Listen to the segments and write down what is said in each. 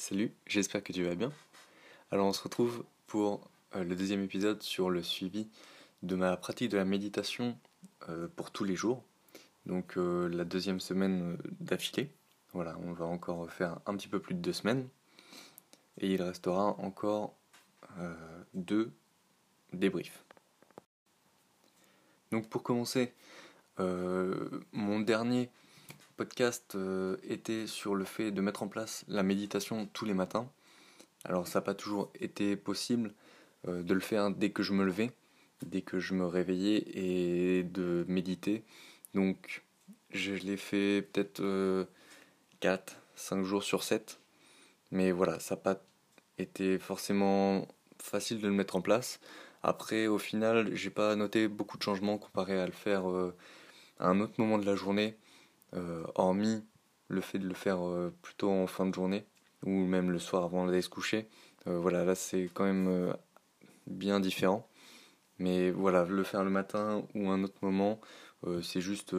Salut, j'espère que tu vas bien. Alors on se retrouve pour euh, le deuxième épisode sur le suivi de ma pratique de la méditation euh, pour tous les jours. Donc euh, la deuxième semaine d'affilée. Voilà, on va encore faire un petit peu plus de deux semaines. Et il restera encore deux débriefs. Donc pour commencer, mon dernier podcast euh, était sur le fait de mettre en place la méditation tous les matins. Alors ça n'a pas toujours été possible euh, de le faire dès que je me levais, dès que je me réveillais et de méditer. Donc je l'ai fait peut-être 4, euh, 5 jours sur 7. Mais voilà, ça n'a pas été forcément facile de le mettre en place. Après, au final, j'ai pas noté beaucoup de changements comparé à le faire à un autre moment de la journée. Euh, hormis le fait de le faire euh, plutôt en fin de journée ou même le soir avant d'aller se coucher. Euh, voilà, là c'est quand même bien différent. Mais voilà, le faire le matin ou un autre moment, c'est juste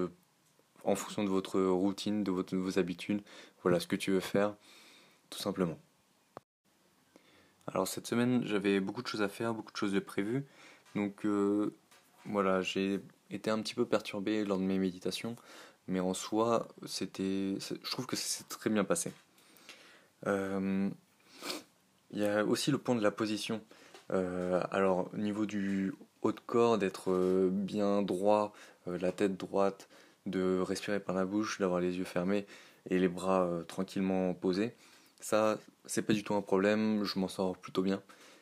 en fonction de votre routine, de, votre, vos habitudes, voilà ce que tu veux faire, tout simplement. Alors cette semaine, j'avais beaucoup de choses à faire, beaucoup de choses de prévues. Donc voilà, j'ai été un petit peu perturbé lors de mes méditations mais en soi, c'était, je trouve que c'est très bien passé. Euh, il y a aussi le point de la position. Euh, alors, au niveau du haut de corps, d'être euh, bien droit, la tête droite, de respirer par la bouche, d'avoir les yeux fermés et les bras tranquillement posés, ça, c'est pas du tout un problème, je m'en sors plutôt bien.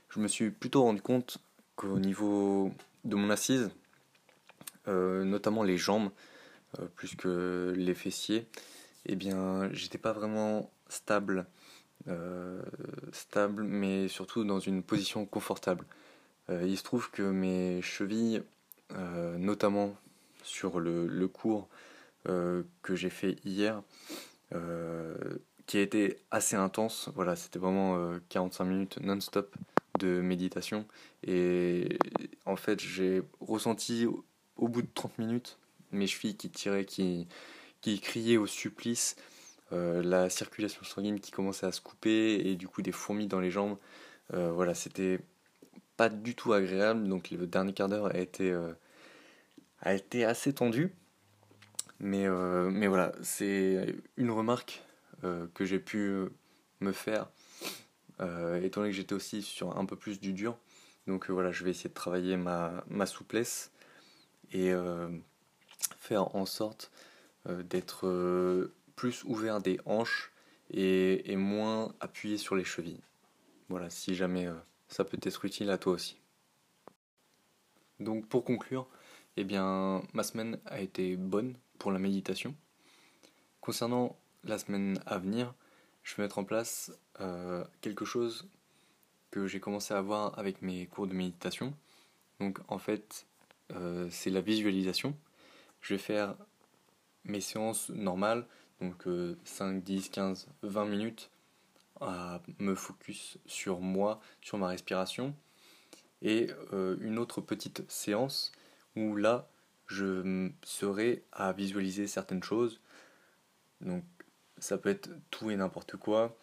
Je me suis plutôt rendu compte qu'au niveau de mon assise, notamment les jambes, euh, plus que les fessiers, eh bien, j'étais pas vraiment stable, euh, stable, mais surtout dans une position confortable. Euh, il se trouve que mes chevilles, notamment sur le, le cours que j'ai fait hier, qui a été assez intense. Voilà, c'était vraiment 45 minutes non-stop de méditation. Et en fait, j'ai ressenti au bout de 30 minutes mes chevilles qui tiraient, qui, qui criaient au supplice, euh, la circulation sanguine qui commençait à se couper et du coup des fourmis dans les jambes. Euh, voilà, c'était pas du tout agréable. Donc le dernier quart d'heure a été, euh, assez tendu. Mais, mais voilà, c'est une remarque que j'ai pu me faire, étant donné que j'étais aussi sur un peu plus du dur. Donc voilà, je vais essayer de travailler ma, ma souplesse et faire en sorte euh, d'être euh, plus ouvert des hanches et, moins appuyé sur les chevilles. Voilà, si jamais euh, ça peut être utile à toi aussi. Donc pour conclure, eh bien, ma semaine a été bonne pour la méditation. Concernant la semaine à venir, je vais mettre en place quelque chose que j'ai commencé à voir avec mes cours de méditation. Donc en fait, c'est la visualisation je vais faire mes séances normales, donc 5, 10, 15, 20 minutes à me focus sur moi, sur ma respiration, et euh, une autre petite séance où là je serai à visualiser certaines choses. Donc ça peut être tout et n'importe quoi.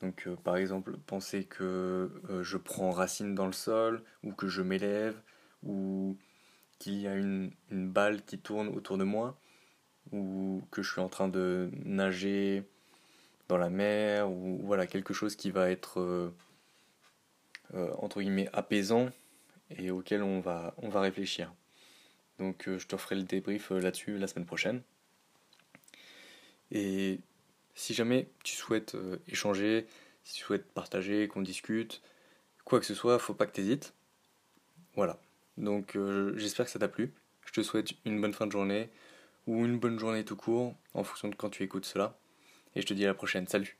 Donc euh, par exemple penser que euh, je prends racine dans le sol ou que je m'élève ou qu'il y a une, balle qui tourne autour de moi, ou que je suis en train de nager dans la mer, ou voilà, quelque chose qui va être euh, euh, entre guillemets apaisant et auquel on va, on va réfléchir. Donc euh, je te ferai le débrief là-dessus la semaine prochaine. Et si jamais tu souhaites échanger, si tu souhaites partager, qu'on discute, quoi que ce soit, faut pas que tu hésites. Voilà. Donc euh, j'espère que ça t'a plu. Je te souhaite une bonne fin de journée ou une bonne journée tout court en fonction de quand tu écoutes cela. Et je te dis à la prochaine. Salut